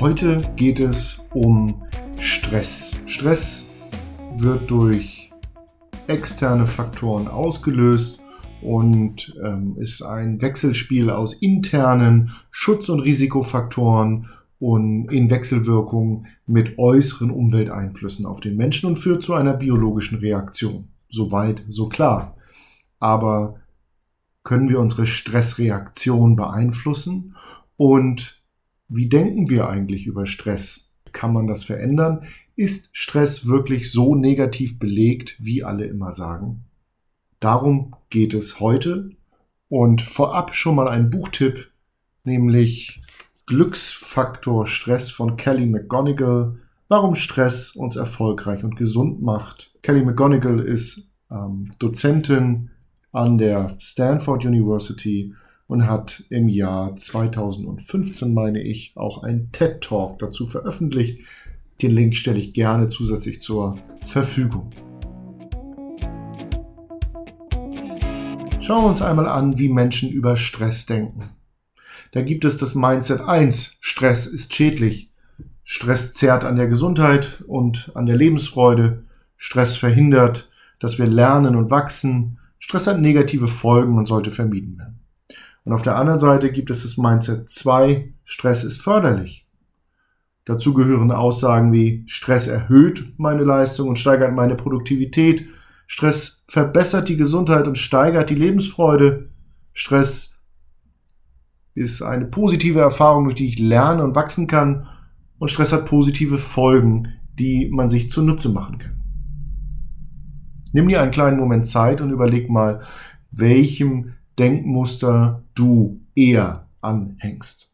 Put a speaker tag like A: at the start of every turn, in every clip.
A: Heute geht es um Stress. Stress wird durch externe Faktoren ausgelöst und ähm, ist ein Wechselspiel aus internen Schutz- und Risikofaktoren und in Wechselwirkung mit äußeren Umwelteinflüssen auf den Menschen und führt zu einer biologischen Reaktion. Soweit, so klar. Aber können wir unsere Stressreaktion beeinflussen? Und wie denken wir eigentlich über Stress? Kann man das verändern? Ist Stress wirklich so negativ belegt, wie alle immer sagen? Darum geht es heute. Und vorab schon mal ein Buchtipp, nämlich Glücksfaktor Stress von Kelly McGonigal. Warum Stress uns erfolgreich und gesund macht. Kelly McGonigal ist ähm, Dozentin an der Stanford University und hat im Jahr 2015, meine ich, auch ein TED Talk dazu veröffentlicht. Den Link stelle ich gerne zusätzlich zur Verfügung. Schauen wir uns einmal an, wie Menschen über Stress denken. Da gibt es das Mindset 1, Stress ist schädlich. Stress zerrt an der Gesundheit und an der Lebensfreude. Stress verhindert, dass wir lernen und wachsen. Stress hat negative Folgen und sollte vermieden werden. Und auf der anderen Seite gibt es das Mindset 2, Stress ist förderlich. Dazu gehören Aussagen wie Stress erhöht meine Leistung und steigert meine Produktivität. Stress verbessert die Gesundheit und steigert die Lebensfreude. Stress ist eine positive Erfahrung, durch die ich lerne und wachsen kann. Und Stress hat positive Folgen, die man sich zunutze machen kann. Nimm dir einen kleinen Moment Zeit und überleg mal, welchem Denkmuster du eher anhängst.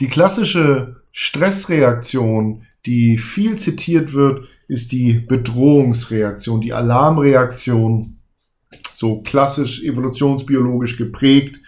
A: Die klassische Stressreaktion, die viel zitiert wird, ist die Bedrohungsreaktion, die Alarmreaktion, so klassisch evolutionsbiologisch geprägt,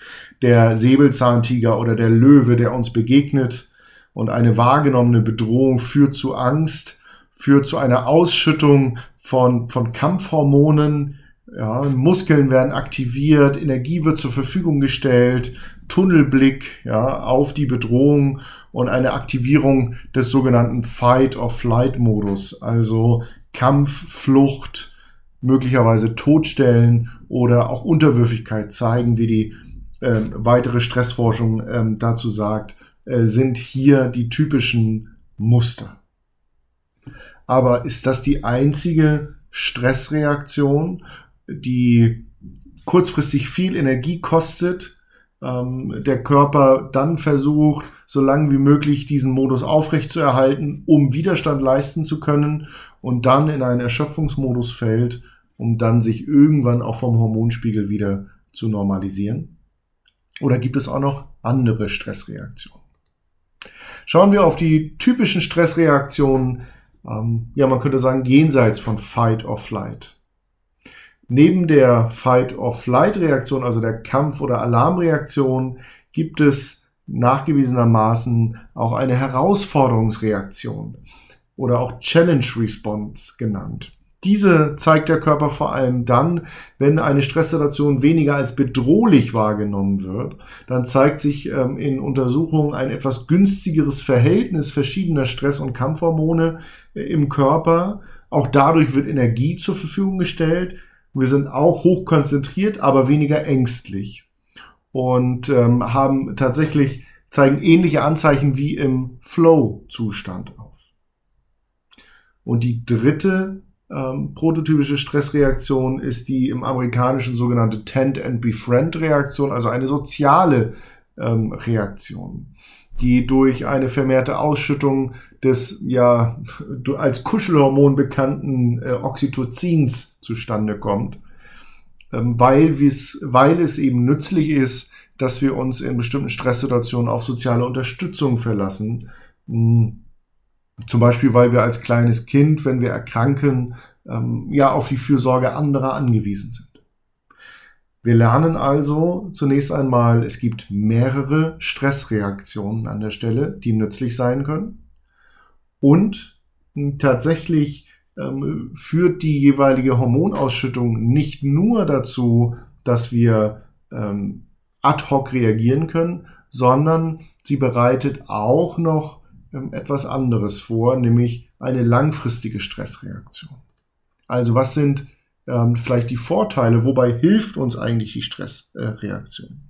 A: der Säbelzahntiger oder der Löwe, der uns begegnet. Und eine wahrgenommene Bedrohung führt zu Angst, führt zu einer Ausschüttung von, von Kampfhormonen, ja, Muskeln werden aktiviert, Energie wird zur Verfügung gestellt, Tunnelblick ja, auf die Bedrohung und eine Aktivierung des sogenannten Fight-or-Flight-Modus, also Kampf, Flucht, möglicherweise Todstellen oder auch Unterwürfigkeit zeigen, wie die äh, weitere Stressforschung äh, dazu sagt, äh, sind hier die typischen Muster. Aber ist das die einzige Stressreaktion die kurzfristig viel Energie kostet, ähm, der Körper dann versucht, so lange wie möglich diesen Modus aufrechtzuerhalten, um Widerstand leisten zu können und dann in einen Erschöpfungsmodus fällt, um dann sich irgendwann auch vom Hormonspiegel wieder zu normalisieren? Oder gibt es auch noch andere Stressreaktionen? Schauen wir auf die typischen Stressreaktionen, ähm, ja, man könnte sagen, jenseits von Fight or Flight. Neben der Fight-or-Flight-Reaktion, also der Kampf- oder Alarmreaktion, gibt es nachgewiesenermaßen auch eine Herausforderungsreaktion oder auch Challenge Response genannt. Diese zeigt der Körper vor allem dann, wenn eine Stresssituation weniger als bedrohlich wahrgenommen wird. Dann zeigt sich ähm, in Untersuchungen ein etwas günstigeres Verhältnis verschiedener Stress- und Kampfhormone äh, im Körper. Auch dadurch wird Energie zur Verfügung gestellt. Wir sind auch hoch konzentriert, aber weniger ängstlich und ähm, haben tatsächlich zeigen ähnliche Anzeichen wie im Flow-Zustand auf. Und die dritte ähm, prototypische Stressreaktion ist die im amerikanischen sogenannte Tend and Befriend Reaktion, also eine soziale ähm, Reaktion, die durch eine vermehrte Ausschüttung des ja als Kuschelhormon bekannten äh, Oxytocins zustande kommt, ähm, weil, weil es eben nützlich ist, dass wir uns in bestimmten Stresssituationen auf soziale Unterstützung verlassen. Hm, zum Beispiel, weil wir als kleines Kind, wenn wir erkranken, ähm, ja auf die Fürsorge anderer angewiesen sind. Wir lernen also zunächst einmal, es gibt mehrere Stressreaktionen an der Stelle, die nützlich sein können. Und tatsächlich ähm, führt die jeweilige Hormonausschüttung nicht nur dazu, dass wir ähm, ad hoc reagieren können, sondern sie bereitet auch noch ähm, etwas anderes vor, nämlich eine langfristige Stressreaktion. Also was sind ähm, vielleicht die Vorteile, wobei hilft uns eigentlich die Stressreaktion?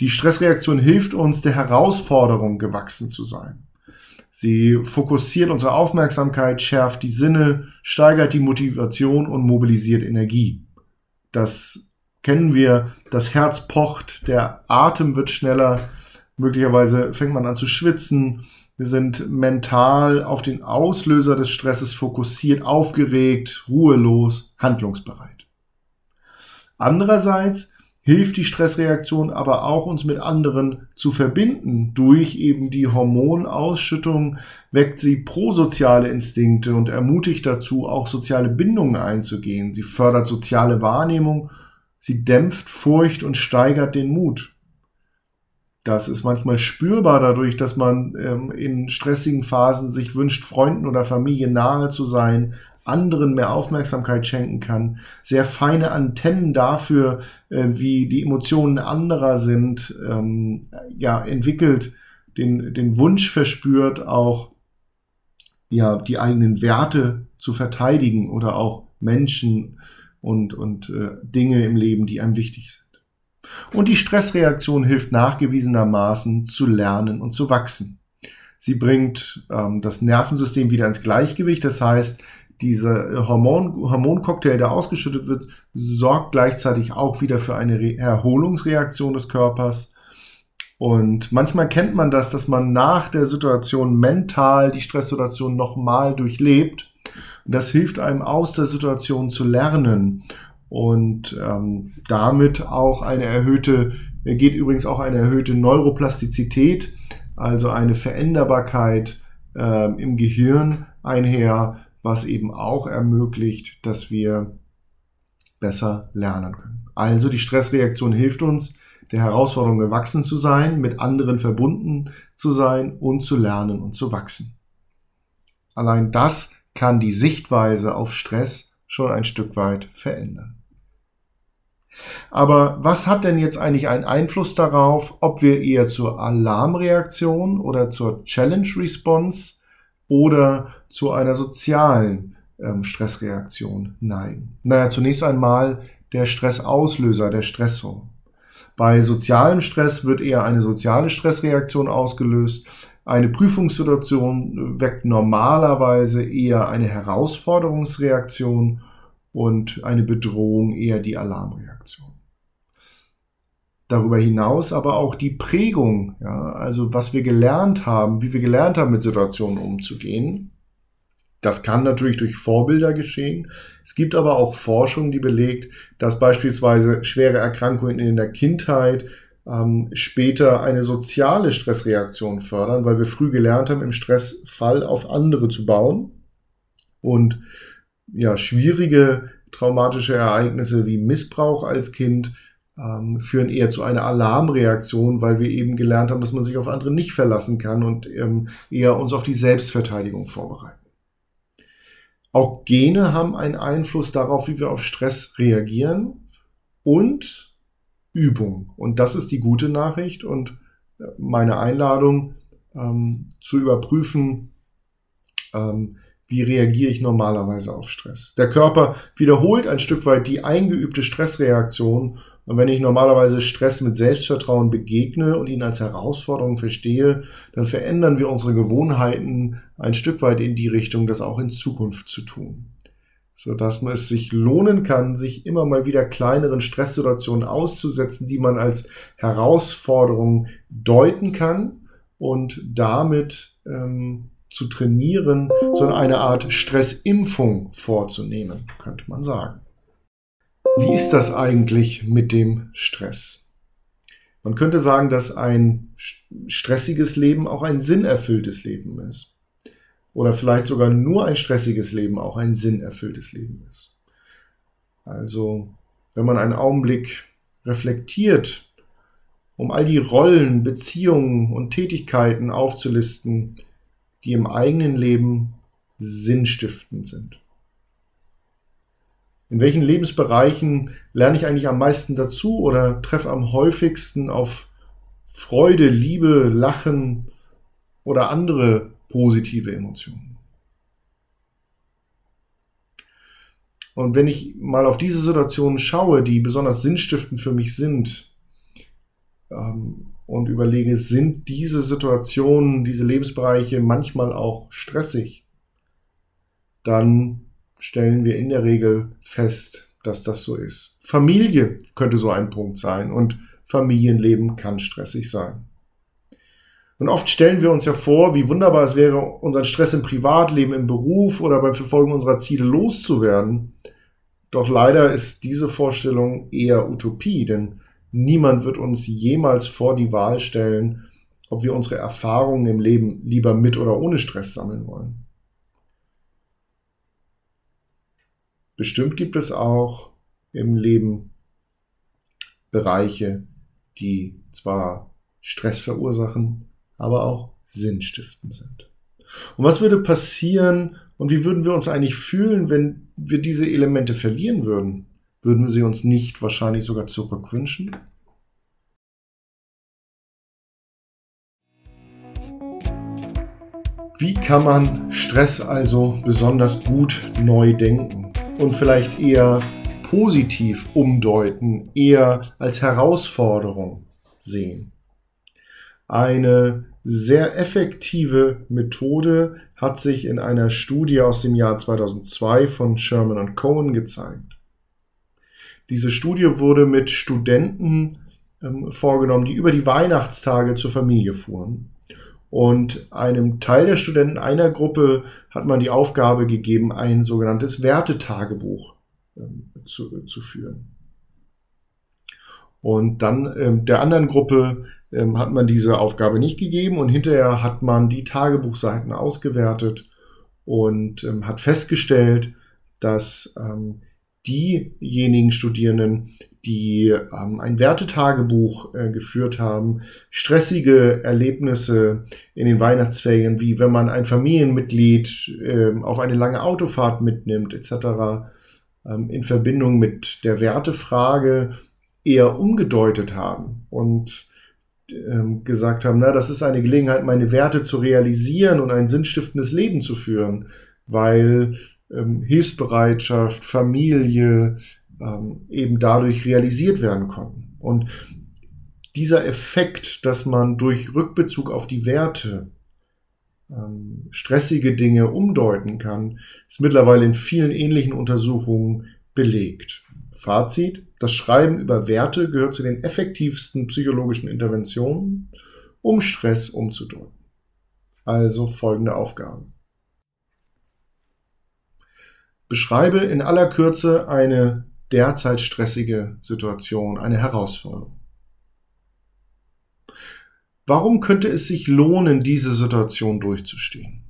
A: Die Stressreaktion hilft uns, der Herausforderung gewachsen zu sein. Sie fokussiert unsere Aufmerksamkeit, schärft die Sinne, steigert die Motivation und mobilisiert Energie. Das kennen wir, das Herz pocht, der Atem wird schneller, möglicherweise fängt man an zu schwitzen, wir sind mental auf den Auslöser des Stresses fokussiert, aufgeregt, ruhelos, handlungsbereit. Andererseits hilft die Stressreaktion aber auch, uns mit anderen zu verbinden. Durch eben die Hormonausschüttung weckt sie prosoziale Instinkte und ermutigt dazu, auch soziale Bindungen einzugehen. Sie fördert soziale Wahrnehmung, sie dämpft Furcht und steigert den Mut. Das ist manchmal spürbar dadurch, dass man ähm, in stressigen Phasen sich wünscht, Freunden oder Familie nahe zu sein, anderen mehr Aufmerksamkeit schenken kann, sehr feine Antennen dafür, äh, wie die Emotionen anderer sind, ähm, ja, entwickelt, den, den Wunsch verspürt, auch ja, die eigenen Werte zu verteidigen oder auch Menschen und, und äh, Dinge im Leben, die einem wichtig sind. Und die Stressreaktion hilft nachgewiesenermaßen zu lernen und zu wachsen. Sie bringt ähm, das Nervensystem wieder ins Gleichgewicht. Das heißt, dieser Hormon, Hormoncocktail, der ausgeschüttet wird, sorgt gleichzeitig auch wieder für eine Re Erholungsreaktion des Körpers. Und manchmal kennt man das, dass man nach der Situation mental die Stresssituation nochmal durchlebt. Und das hilft einem aus der Situation zu lernen und ähm, damit auch eine erhöhte, geht übrigens auch eine erhöhte Neuroplastizität, also eine Veränderbarkeit äh, im Gehirn einher, was eben auch ermöglicht, dass wir besser lernen können. Also die Stressreaktion hilft uns, der Herausforderung gewachsen zu sein, mit anderen verbunden zu sein und zu lernen und zu wachsen. Allein das kann die Sichtweise auf Stress schon ein Stück weit verändern. Aber was hat denn jetzt eigentlich einen Einfluss darauf, ob wir eher zur Alarmreaktion oder zur Challenge Response oder zu einer sozialen ähm, Stressreaktion neigen. Naja, zunächst einmal der Stressauslöser, der Stressor. Bei sozialem Stress wird eher eine soziale Stressreaktion ausgelöst. Eine Prüfungssituation weckt normalerweise eher eine Herausforderungsreaktion und eine Bedrohung eher die Alarmreaktion. Darüber hinaus aber auch die Prägung, ja, also was wir gelernt haben, wie wir gelernt haben, mit Situationen umzugehen. Das kann natürlich durch Vorbilder geschehen. Es gibt aber auch Forschung, die belegt, dass beispielsweise schwere Erkrankungen in der Kindheit ähm, später eine soziale Stressreaktion fördern, weil wir früh gelernt haben, im Stressfall auf andere zu bauen. Und ja, schwierige traumatische Ereignisse wie Missbrauch als Kind ähm, führen eher zu einer Alarmreaktion, weil wir eben gelernt haben, dass man sich auf andere nicht verlassen kann und ähm, eher uns auf die Selbstverteidigung vorbereiten. Auch Gene haben einen Einfluss darauf, wie wir auf Stress reagieren und Übung. Und das ist die gute Nachricht und äh, meine Einladung ähm, zu überprüfen, ähm, wie reagiere ich normalerweise auf Stress. Der Körper wiederholt ein Stück weit die eingeübte Stressreaktion und wenn ich normalerweise Stress mit Selbstvertrauen begegne und ihn als Herausforderung verstehe, dann verändern wir unsere Gewohnheiten ein Stück weit in die Richtung, das auch in Zukunft zu tun. So dass man es sich lohnen kann, sich immer mal wieder kleineren Stresssituationen auszusetzen, die man als Herausforderung deuten kann und damit ähm, zu trainieren, so eine Art Stressimpfung vorzunehmen, könnte man sagen. Wie ist das eigentlich mit dem Stress? Man könnte sagen, dass ein stressiges Leben auch ein sinnerfülltes Leben ist. Oder vielleicht sogar nur ein stressiges Leben auch ein sinnerfülltes Leben ist. Also, wenn man einen Augenblick reflektiert, um all die Rollen, Beziehungen und Tätigkeiten aufzulisten, die im eigenen Leben sinnstiftend sind. In welchen Lebensbereichen lerne ich eigentlich am meisten dazu oder treffe am häufigsten auf Freude, Liebe, Lachen oder andere positive Emotionen. Und wenn ich mal auf diese Situationen schaue, die besonders sinnstiftend für mich sind, ähm, und überlege, sind diese Situationen, diese Lebensbereiche manchmal auch stressig, dann stellen wir in der Regel fest, dass das so ist. Familie könnte so ein Punkt sein und Familienleben kann stressig sein. Und oft stellen wir uns ja vor, wie wunderbar es wäre, unseren Stress im Privatleben, im Beruf oder beim Verfolgen unserer Ziele loszuwerden. Doch leider ist diese Vorstellung eher Utopie, denn niemand wird uns jemals vor die Wahl stellen, ob wir unsere Erfahrungen im Leben lieber mit oder ohne Stress sammeln wollen. Bestimmt gibt es auch im Leben Bereiche, die zwar Stress verursachen, aber auch sinnstiftend sind. Und was würde passieren und wie würden wir uns eigentlich fühlen, wenn wir diese Elemente verlieren würden? Würden wir sie uns nicht wahrscheinlich sogar zurückwünschen? Wie kann man Stress also besonders gut neu denken und vielleicht eher positiv umdeuten, eher als Herausforderung sehen? Eine sehr effektive Methode hat sich in einer Studie aus dem Jahr 2002 von Sherman und Cohen gezeigt. Diese Studie wurde mit Studenten ähm, vorgenommen, die über die Weihnachtstage zur Familie fuhren. Und einem Teil der Studenten einer Gruppe hat man die Aufgabe gegeben, ein sogenanntes Wertetagebuch ähm, zu, zu führen. Und dann ähm, der anderen Gruppe ähm, hat man diese Aufgabe nicht gegeben und hinterher hat man die Tagebuchseiten ausgewertet und ähm, hat festgestellt, dass ähm, diejenigen Studierenden, die ähm, ein Wertetagebuch äh, geführt haben, stressige Erlebnisse in den Weihnachtsferien, wie wenn man ein Familienmitglied äh, auf eine lange Autofahrt mitnimmt, etc., ähm, in Verbindung mit der Wertefrage eher umgedeutet haben und ähm, gesagt haben, na, das ist eine Gelegenheit, meine Werte zu realisieren und ein sinnstiftendes Leben zu führen, weil ähm, Hilfsbereitschaft, Familie ähm, eben dadurch realisiert werden konnten. Und dieser Effekt, dass man durch Rückbezug auf die Werte ähm, stressige Dinge umdeuten kann, ist mittlerweile in vielen ähnlichen Untersuchungen belegt. Fazit, das Schreiben über Werte gehört zu den effektivsten psychologischen Interventionen, um Stress umzudeuten. Also folgende Aufgaben. Beschreibe in aller Kürze eine derzeit stressige Situation, eine Herausforderung. Warum könnte es sich lohnen, diese Situation durchzustehen?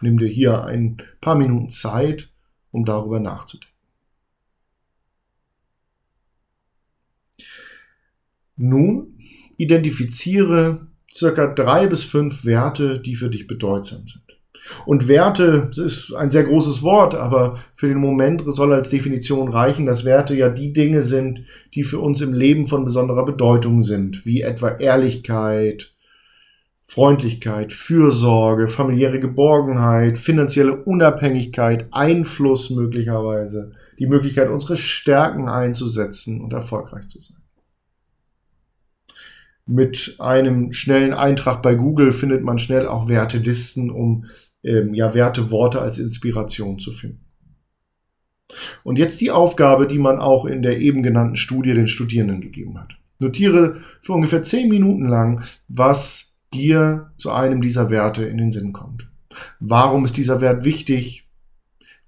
A: Nimm dir hier ein paar Minuten Zeit, um darüber nachzudenken. Nun identifiziere circa drei bis fünf Werte, die für dich bedeutsam sind. Und Werte ist ein sehr großes Wort, aber für den Moment soll als Definition reichen, dass Werte ja die Dinge sind, die für uns im Leben von besonderer Bedeutung sind, wie etwa Ehrlichkeit, Freundlichkeit, Fürsorge, familiäre Geborgenheit, finanzielle Unabhängigkeit, Einfluss möglicherweise, die Möglichkeit, unsere Stärken einzusetzen und erfolgreich zu sein. Mit einem schnellen Eintrag bei Google findet man schnell auch Wertelisten, um ähm, ja Werteworte als Inspiration zu finden. Und jetzt die Aufgabe, die man auch in der eben genannten Studie den Studierenden gegeben hat. Notiere für ungefähr zehn Minuten lang, was dir zu einem dieser Werte in den Sinn kommt. Warum ist dieser Wert wichtig?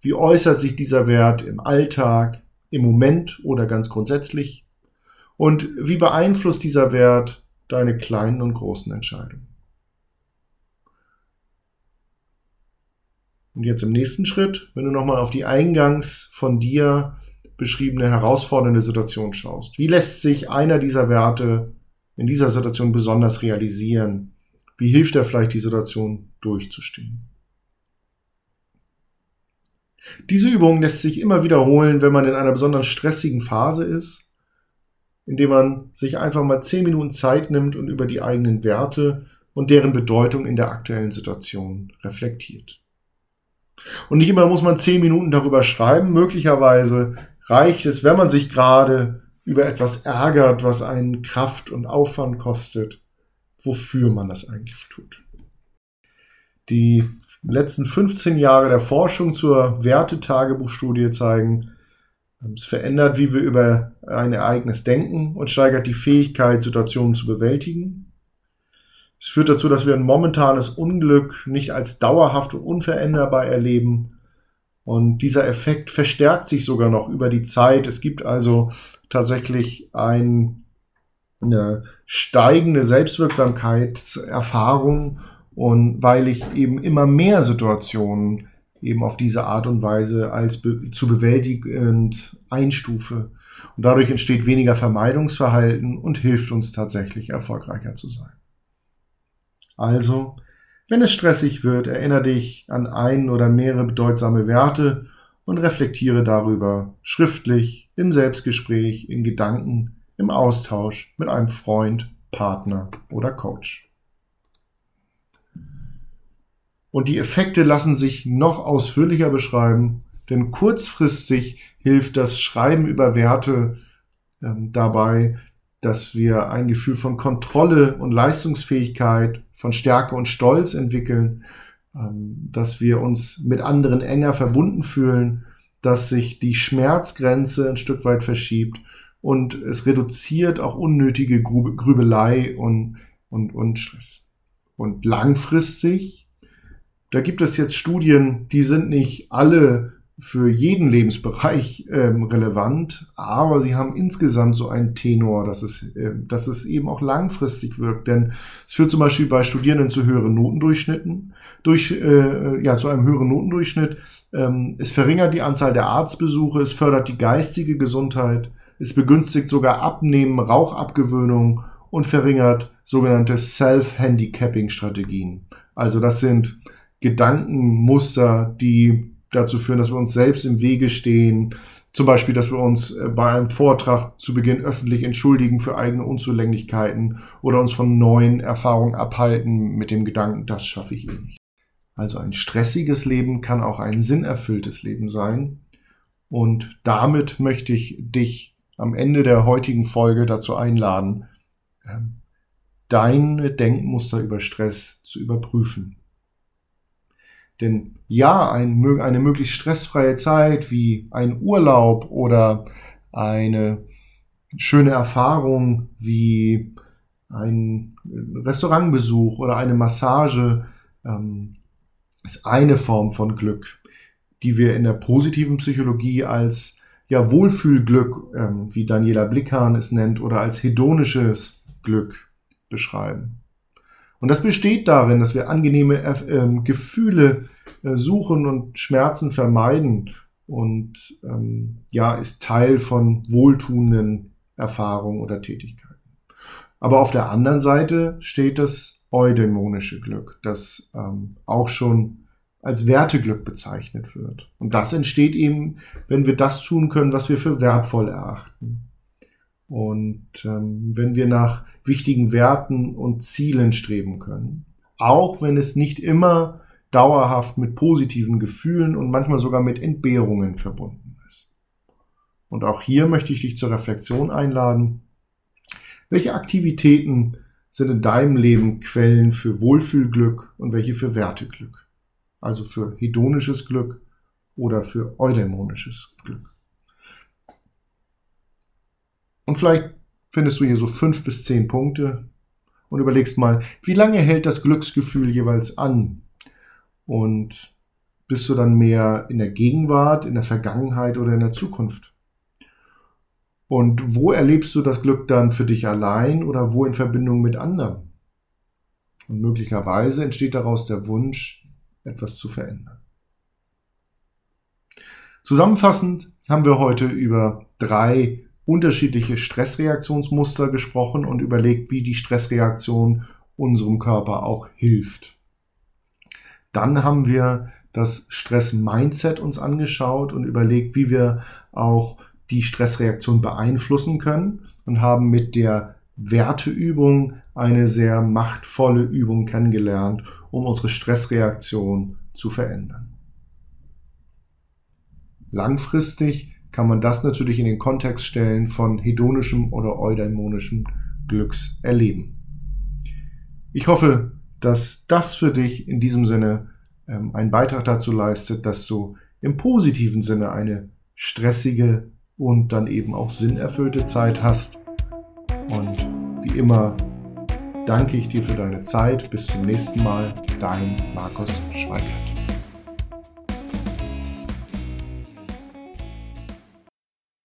A: Wie äußert sich dieser Wert im Alltag, im Moment oder ganz grundsätzlich? Und wie beeinflusst dieser Wert deine kleinen und großen Entscheidungen. Und jetzt im nächsten Schritt, wenn du nochmal auf die eingangs von dir beschriebene herausfordernde Situation schaust. Wie lässt sich einer dieser Werte in dieser Situation besonders realisieren? Wie hilft er vielleicht, die Situation durchzustehen? Diese Übung lässt sich immer wiederholen, wenn man in einer besonders stressigen Phase ist indem man sich einfach mal zehn Minuten Zeit nimmt und über die eigenen Werte und deren Bedeutung in der aktuellen Situation reflektiert. Und nicht immer muss man zehn Minuten darüber schreiben. Möglicherweise reicht es, wenn man sich gerade über etwas ärgert, was einen Kraft und Aufwand kostet, wofür man das eigentlich tut. Die letzten 15 Jahre der Forschung zur Wertetagebuchstudie zeigen, es verändert, wie wir über ein Ereignis denken und steigert die Fähigkeit, Situationen zu bewältigen. Es führt dazu, dass wir ein momentanes Unglück nicht als dauerhaft und unveränderbar erleben. Und dieser Effekt verstärkt sich sogar noch über die Zeit. Es gibt also tatsächlich ein, eine steigende Selbstwirksamkeitserfahrung und weil ich eben immer mehr Situationen eben auf diese Art und Weise als be zu bewältigend einstufe. Und dadurch entsteht weniger Vermeidungsverhalten und hilft uns tatsächlich erfolgreicher zu sein. Also, wenn es stressig wird, erinnere dich an einen oder mehrere bedeutsame Werte und reflektiere darüber schriftlich, im Selbstgespräch, in Gedanken, im Austausch mit einem Freund, Partner oder Coach. Und die Effekte lassen sich noch ausführlicher beschreiben, denn kurzfristig hilft das Schreiben über Werte ähm, dabei, dass wir ein Gefühl von Kontrolle und Leistungsfähigkeit, von Stärke und Stolz entwickeln, ähm, dass wir uns mit anderen enger verbunden fühlen, dass sich die Schmerzgrenze ein Stück weit verschiebt und es reduziert auch unnötige Grübelei und, und, und Stress. Und langfristig da gibt es jetzt Studien, die sind nicht alle für jeden Lebensbereich ähm, relevant, aber sie haben insgesamt so einen Tenor, dass es, äh, dass es eben auch langfristig wirkt. Denn es führt zum Beispiel bei Studierenden zu höheren Notendurchschnitten, durch, äh, ja, zu einem höheren Notendurchschnitt. Ähm, es verringert die Anzahl der Arztbesuche, es fördert die geistige Gesundheit, es begünstigt sogar Abnehmen, Rauchabgewöhnung und verringert sogenannte Self-Handicapping-Strategien. Also das sind Gedankenmuster, die dazu führen, dass wir uns selbst im Wege stehen. Zum Beispiel, dass wir uns äh, bei einem Vortrag zu Beginn öffentlich entschuldigen für eigene Unzulänglichkeiten oder uns von neuen Erfahrungen abhalten mit dem Gedanken, das schaffe ich eh nicht. Also ein stressiges Leben kann auch ein sinnerfülltes Leben sein. Und damit möchte ich dich am Ende der heutigen Folge dazu einladen, ähm, deine Denkmuster über Stress zu überprüfen. Denn ja, ein, eine möglichst stressfreie Zeit wie ein Urlaub oder eine schöne Erfahrung wie ein Restaurantbesuch oder eine Massage ähm, ist eine Form von Glück, die wir in der positiven Psychologie als ja, Wohlfühlglück, ähm, wie Daniela Blickhahn es nennt, oder als hedonisches Glück beschreiben. Und das besteht darin, dass wir angenehme äh, Gefühle suchen und Schmerzen vermeiden und ähm, ja, ist Teil von wohltuenden Erfahrungen oder Tätigkeiten. Aber auf der anderen Seite steht das eudämonische Glück, das ähm, auch schon als Werteglück bezeichnet wird. Und das entsteht eben, wenn wir das tun können, was wir für wertvoll erachten. Und ähm, wenn wir nach wichtigen Werten und Zielen streben können. Auch wenn es nicht immer dauerhaft mit positiven Gefühlen und manchmal sogar mit Entbehrungen verbunden ist. Und auch hier möchte ich dich zur Reflexion einladen. Welche Aktivitäten sind in deinem Leben Quellen für Wohlfühlglück und welche für Werteglück? Also für hedonisches Glück oder für eudämonisches Glück. Und vielleicht findest du hier so fünf bis zehn Punkte und überlegst mal, wie lange hält das Glücksgefühl jeweils an? Und bist du dann mehr in der Gegenwart, in der Vergangenheit oder in der Zukunft? Und wo erlebst du das Glück dann für dich allein oder wo in Verbindung mit anderen? Und möglicherweise entsteht daraus der Wunsch, etwas zu verändern. Zusammenfassend haben wir heute über drei unterschiedliche Stressreaktionsmuster gesprochen und überlegt, wie die Stressreaktion unserem Körper auch hilft. Dann haben wir das Stress-Mindset uns angeschaut und überlegt, wie wir auch die Stressreaktion beeinflussen können. und haben mit der Werteübung eine sehr machtvolle Übung kennengelernt, um unsere Stressreaktion zu verändern. Langfristig kann man das natürlich in den Kontext stellen von hedonischem oder eudaimonischem Glückserleben. Ich hoffe, dass das für dich in diesem Sinne ähm, einen Beitrag dazu leistet, dass du im positiven Sinne eine stressige und dann eben auch sinnerfüllte Zeit hast. Und wie immer danke ich dir für deine Zeit. Bis zum nächsten Mal. Dein Markus Schweigert.